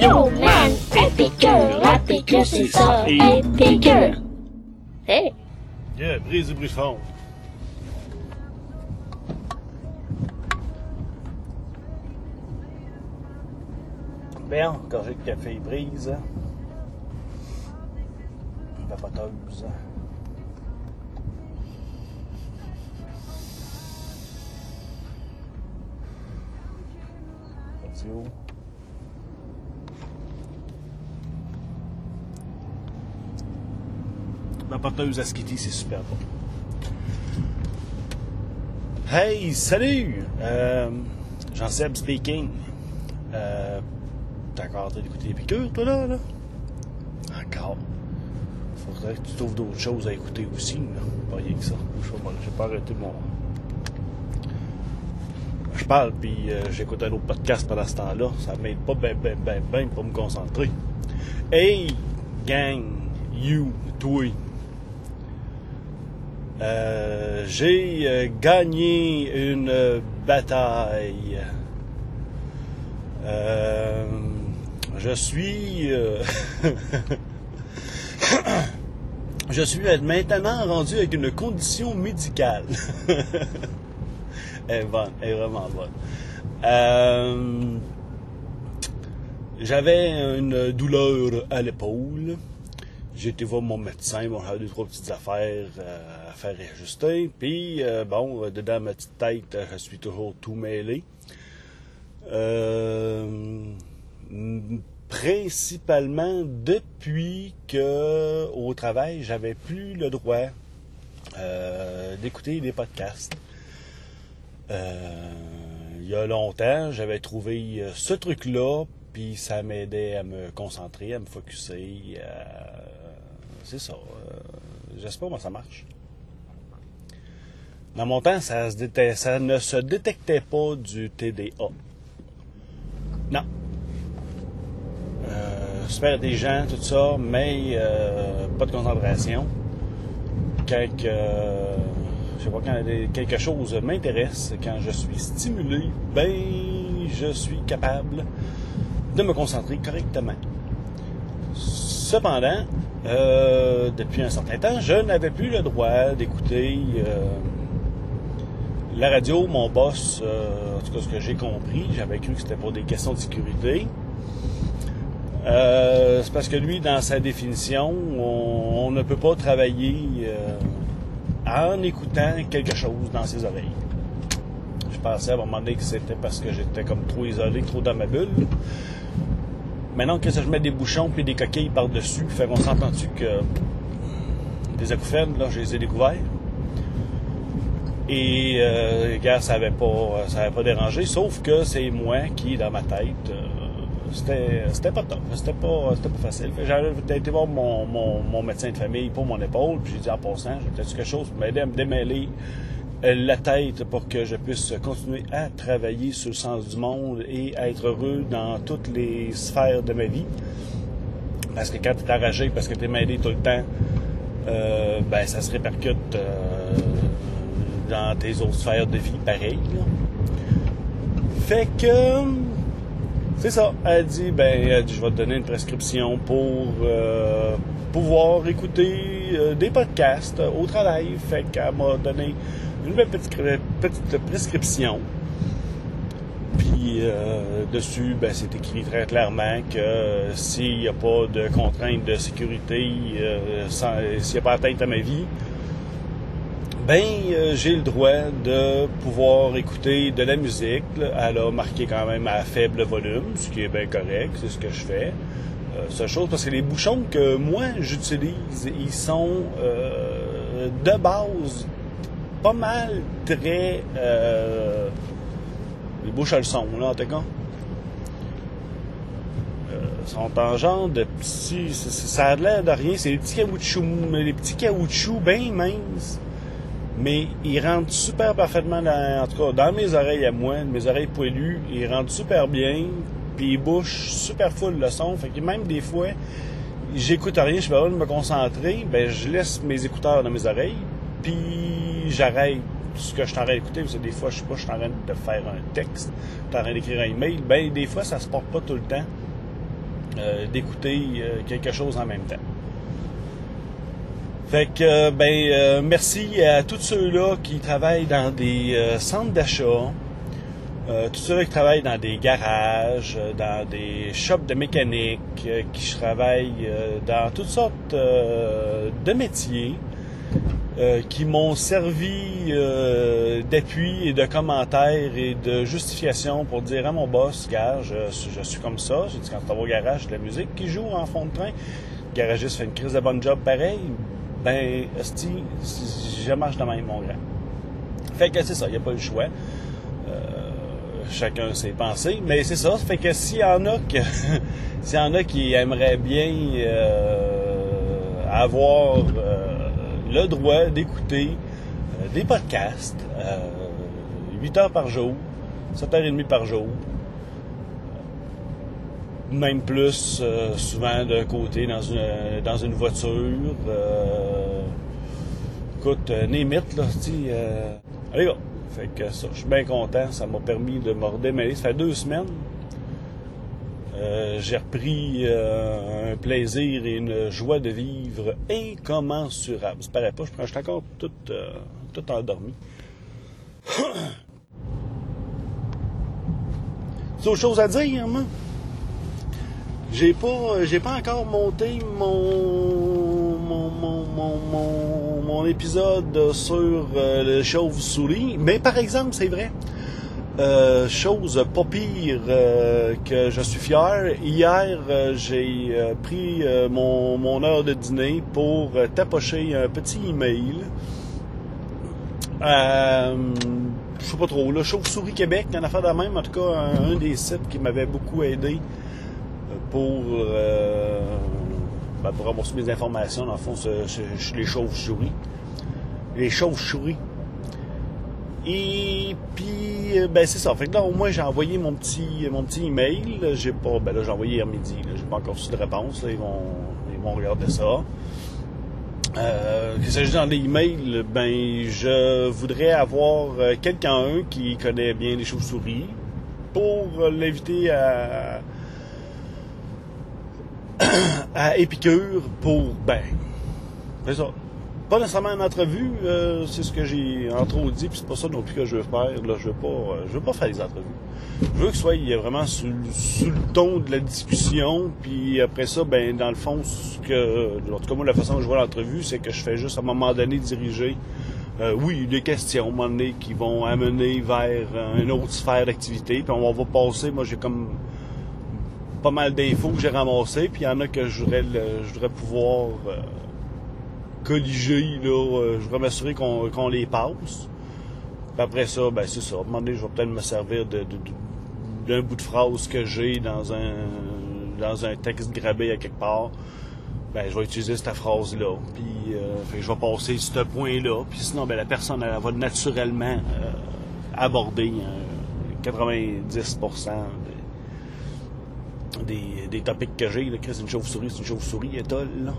Yo man, épicure, la piqûre c'est ça, épicure. Hey, Yeah, brise du bruit fond. Bien, gorgée de café brise. Vapoteuse. Radio. Vapoteuse à Skitty, c'est super bon. Hey, salut! Euh, Jean-Seb speaking. Euh, T'as encore d'écouter les piqûres, toi, là, là? Encore. Faudrait que tu trouves d'autres choses à écouter aussi, là. Pas rien que ça. J'ai pas arrêté mon... Je parle, puis euh, j'écoute un autre podcast pendant ce temps-là. Ça m'aide pas ben, ben, ben, ben pour me concentrer. Hey, gang, you, toi. Euh, j'ai euh, gagné une bataille. Euh, je suis... je suis maintenant rendu avec une condition médicale. elle est bonne, elle est vraiment bonne. J'avais une douleur à l'épaule. J'ai été voir mon médecin, bon, j'avais deux, trois petites affaires euh, à faire réajuster. Puis, euh, bon, dedans ma petite tête, euh, je suis toujours tout mêlé. Principalement depuis que au travail, j'avais plus le droit d'écouter des podcasts. Il y a longtemps, j'avais trouvé ce truc-là, puis ça m'aidait à me concentrer, à me focuser. à- C'est ça. euh, J'espère que ça marche. Dans mon temps, ça, ne se détectait pas du TDA. Non. Euh, super intelligent, tout ça, mais euh, pas de concentration. Quand que, euh, je sais pas, quand quelque chose m'intéresse, quand je suis stimulé, ben je suis capable de me concentrer correctement. Cependant, euh, depuis un certain temps, je n'avais plus le droit d'écouter euh, la radio. Mon boss, euh, en tout cas ce que j'ai compris, j'avais cru que c'était pour des questions de sécurité. C'est parce que lui, dans sa définition, on, on ne peut pas travailler en écoutant quelque chose dans ses oreilles. Je pensais à un moment donné que c'était parce que j'étais comme trop isolé, trop dans ma bulle. Maintenant que ça, je mets des bouchons puis des coquilles par-dessus, fait qu'on s'entend-tu que des acouphènes, là, je les ai découverts. Et euh, gars, ça avait pas, pas dérangé, sauf que c'est moi qui, dans ma tête, euh, c'était, pas top, c'était pas, pas facile. J'avais été voir mon, mon, mon médecin de famille pour mon épaule, puis j'ai dit en passant, j'ai peut-être quelque chose pour m'aider à me démêler la tête pour que je puisse continuer à travailler sur le sens du monde et à être heureux dans toutes les sphères de ma vie. Parce que quand tu es enragé, parce que tu es mêlé tout le temps, euh, ben ça se répercute euh, dans tes autres sphères de vie pareil. Fait que c'est ça. Elle dit ben elle dit, je vais te donner une prescription pour euh, pouvoir écouter des podcasts au travail. Fait qu'elle m'a donné une belle petite, prescription. Puis euh, dessus, ben, c'est écrit très clairement que euh, s'il n'y a pas de contraintes de sécurité, euh, s'il n'y a pas atteinte à ma vie, ben euh, j'ai le droit de pouvoir écouter de la musique. là. Elle a marqué quand même à faible volume, ce qui est bien correct, c'est ce que je fais. Seule chose, parce que les bouchons que moi j'utilise, ils sont euh, de base pas mal très euh, les bouches à le son, là, en tout cas. Euh, sont en genre de petits. ça- a l'air de rien. C'est des petits caoutchoucs, mais des petits caoutchoucs bien minces. Mais ils rentrent super parfaitement dans, en tout cas, dans mes oreilles à moi, mes oreilles poilues. Ils rentrent super bien. Puis ils bouchent super full le son. Fait que même des fois, j'écoute rien, je suis pas de me concentrer. Ben, je laisse mes écouteurs dans mes oreilles. Puis j'arrête ce que je suis en train d'écouter. Parce que des fois, je sais pas, je suis en train de faire un texte, je suis en train d'écrire un email. Ben, des fois, ça se porte pas tout le temps. euh, d'écouter euh, quelque chose en même temps. Fait que, ben, euh, merci à tous ceux-là qui travaillent dans des centres d'achat, tous ceux qui travaillent dans des garages, dans des shops de mécanique, qui travaillent dans toutes sortes de métiers, euh, qui m'ont servi euh, d'appui et de commentaires et de justification pour dire à mon boss, gars, je, suis comme ça, j'ai dit quand tu vas au garage, de la musique qui joue en fond de train, le garagiste fait une crise de bon job pareil, ben, esti, je marche de même, mon grand. Fait que c'est ça, il n'y a pas le choix. Euh, chacun ses pensées, mais c'est ça. Fait que s'il y en a que s'il y en a qui aimeraient bien avoir le droit d'écouter euh, des podcasts, euh, 8 heures par jour, 7 heures et demie par jour, même plus euh, souvent d'un côté dans une dans une voiture. Euh, écoute, euh, Némite, là, tu euh, allez gars. Fait que ça, je suis bien content. Ça m'a permis de me redémêler. Ça fait deux semaines. Euh, j'ai repris euh, un plaisir et une joie de vivre incommensurable. Ça paraît pas, je, prends- je suis encore tout, euh, tout endormi. Autre chose à dire, moi? J'ai pas, j'ai pas encore monté mon, mon, mon, mon, mon, épisode sur le chauve-souris. Mais par exemple, c'est vrai, euh, chose pas pire euh, que je suis fier. Hier, euh, j'ai pris mon, mon heure de dîner pour tapocher un petit email. Je sais pas trop, là, Chauve-souris Québec, en affaire de même, en tout cas, un, des sites qui m'avait beaucoup aidé pour, ben, pour rembourser mes informations, dans le fond, c'est les chauves-souris. Les chauves-souris. Et puis, euh, ben c'est ça. Fait que là, au moins, j'ai envoyé mon petit, mon petit email. J'ai pas, ben là, j'ai envoyé hier midi. J'ai pas encore reçu de réponse. Ils vont, ils vont regarder ça. Euh, qu'il s'agisse dans les emails, ben, je voudrais avoir euh, quelqu'un qui connaît bien les chauves-souris pour l'inviter à, à Épicure pour, ben, c'est ça. Pas nécessairement une entrevue, euh, c'est ce que j'ai entre autres dit, puis c'est pas ça non plus que je veux faire. Là, je veux pas, euh, je veux pas faire des entrevues. Je veux que ce soit vraiment sous, le- sous le ton de la discussion, puis après ça, ben dans le fond, ce que, en tout cas moi la façon dont je vois l'entrevue, c'est que je fais juste à un moment donné diriger, euh, oui, des questions, à un moment donné, qui vont amener vers euh, une autre sphère d'activité, puis on va passer. Moi, j'ai comme pas mal d'infos que j'ai ramassées, puis il y en a que je voudrais, je voudrais pouvoir là, euh, je voudrais m'assurer qu'on les passe. Puis après ça, ben c'est ça. À un je vais peut-être me servir d'un bout de phrase que j'ai dans un dans un texte grabé à quelque part. Ben, je vais utiliser cette phrase-là. Puis euh, je vais passer ce point-là. Puis sinon, ben, la personne, elle, va naturellement euh, aborder euh, 90% des, des, topics que j'ai. Chris, une chauve-souris, c'est une chauve-souris, étole.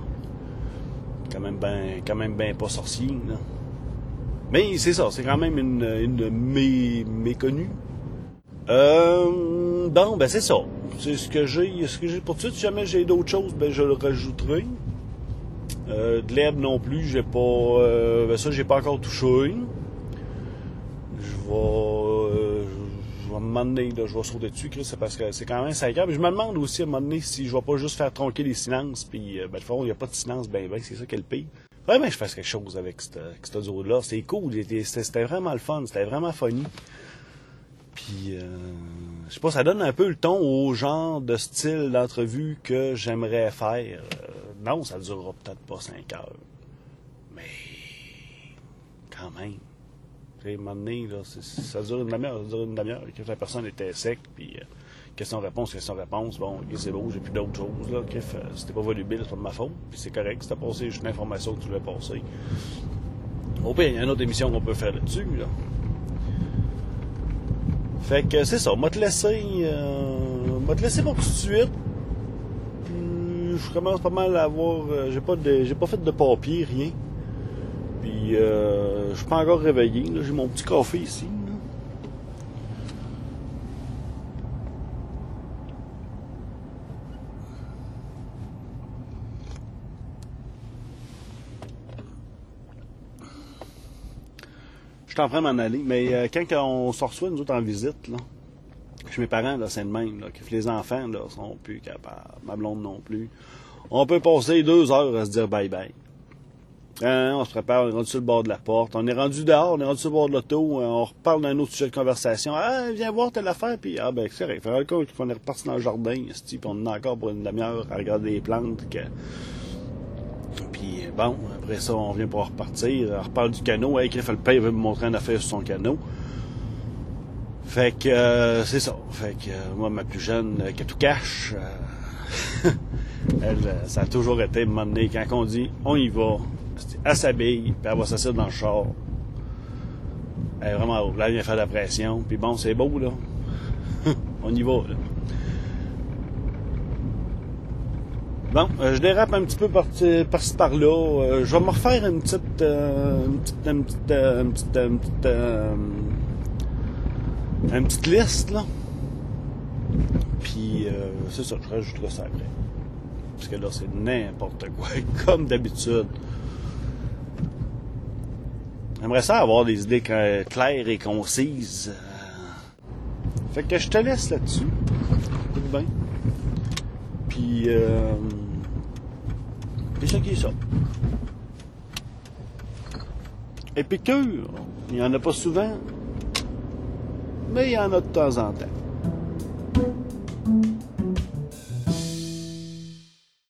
Quand même ben, quand même ben pas sorcier. Mais c'est ça, c'est quand même une, une mé- méconnue. Euh, bon, ben c'est ça. C'est ce que j'ai, ce que j'ai pour tout de suite. Si jamais j'ai d'autres choses, ben je le rajouterai. Euh, de l'herbe non plus, j'ai pas, euh, ben ça j'ai pas encore touché. Je vais, me demander, là, je vais sauter dessus, Chris, c'est parce que c'est quand même 5 heures. Mais je me demande aussi à un moment donné si je vais pas juste faire tronquer les silences, puis euh, ben, de fond, il n'y a pas de silence, ben, ben, c'est ça qui est le pire. Vraiment, je fasse quelque chose avec cette, avec cet audio-là. C'était cool, c'était c'était vraiment le fun, c'était vraiment funny. Puis, euh, je sais pas, ça donne un peu le ton au genre de style d'entrevue que j'aimerais faire. Euh, non, ça durera peut-être pas 5 heures. Mais, quand même. À un ça dure une demi-heure, ça dure une demi-heure. La personne était sec, puis euh, question-réponse, question-réponse. Bon, c'est beau, j'ai plus d'autres choses, là. Euh, c'était pas volubile, c'est pas de ma faute. Puis c'est correct, c'était passé juste une information que tu voulais passer. Au pire, il y a une autre émission qu'on peut faire là-dessus, là. Fait que c'est ça, moi te laisser, euh, moi te laisser pour tout de suite. Puis, je commence pas mal à avoir, euh, j'ai pas j'ai pas fait de papier, rien. Puis, euh, je suis pas encore réveillé. J'ai mon petit café ici. Je suis en train de m'en aller. Mais euh, quand on se reçoit, nous autres, en visite, là, chez mes parents, là, c'est le même. Que les enfants là, sont plus capables. Ma blonde non plus. On peut passer deux heures à se dire bye-bye. On se prépare, on est rendu sur le bord de la porte. On est rendu dehors, on est rendu sur le bord de l'auto. On reparle d'un autre sujet de conversation. Ah, viens voir telle affaire. Puis, ah, ben, c'est vrai. Il faudrait qu'on est reparti dans le jardin. Puis on est encore pour une demi-heure à regarder les plantes. Puis, bon, après ça, on vient pour repartir. On reparle du canot. Hey, Griff, père veut me montrer une affaire sur son canot. Fait que, euh, c'est ça. Fait que, euh, moi, ma plus jeune, euh, qui tout cache, euh, elle, euh, ça a toujours été, un quand on dit, on y va, elle s'habille, puis elle va s'asseoir dans le char. Elle est vraiment haut. Là, elle vient faire de la pression. Puis bon, c'est beau, là. On y va, là. Bon, euh, je dérape un petit peu par-ci par par-là. Euh, je vais me refaire une petite... Euh, une petite... Une petite... une petite... Une petite, une petite liste, là. Puis, c'est ça, je rajouterai ça après. Parce que là, c'est n'importe quoi, comme d'habitude. J'aimerais ça avoir des idées cla- claires et concises. Euh, Fait que je te laisse là-dessus. Écoute bien. Puis, euh... c'est ça qui est ça. Épicure, il n'y en a pas souvent, mais il y en a de temps en temps.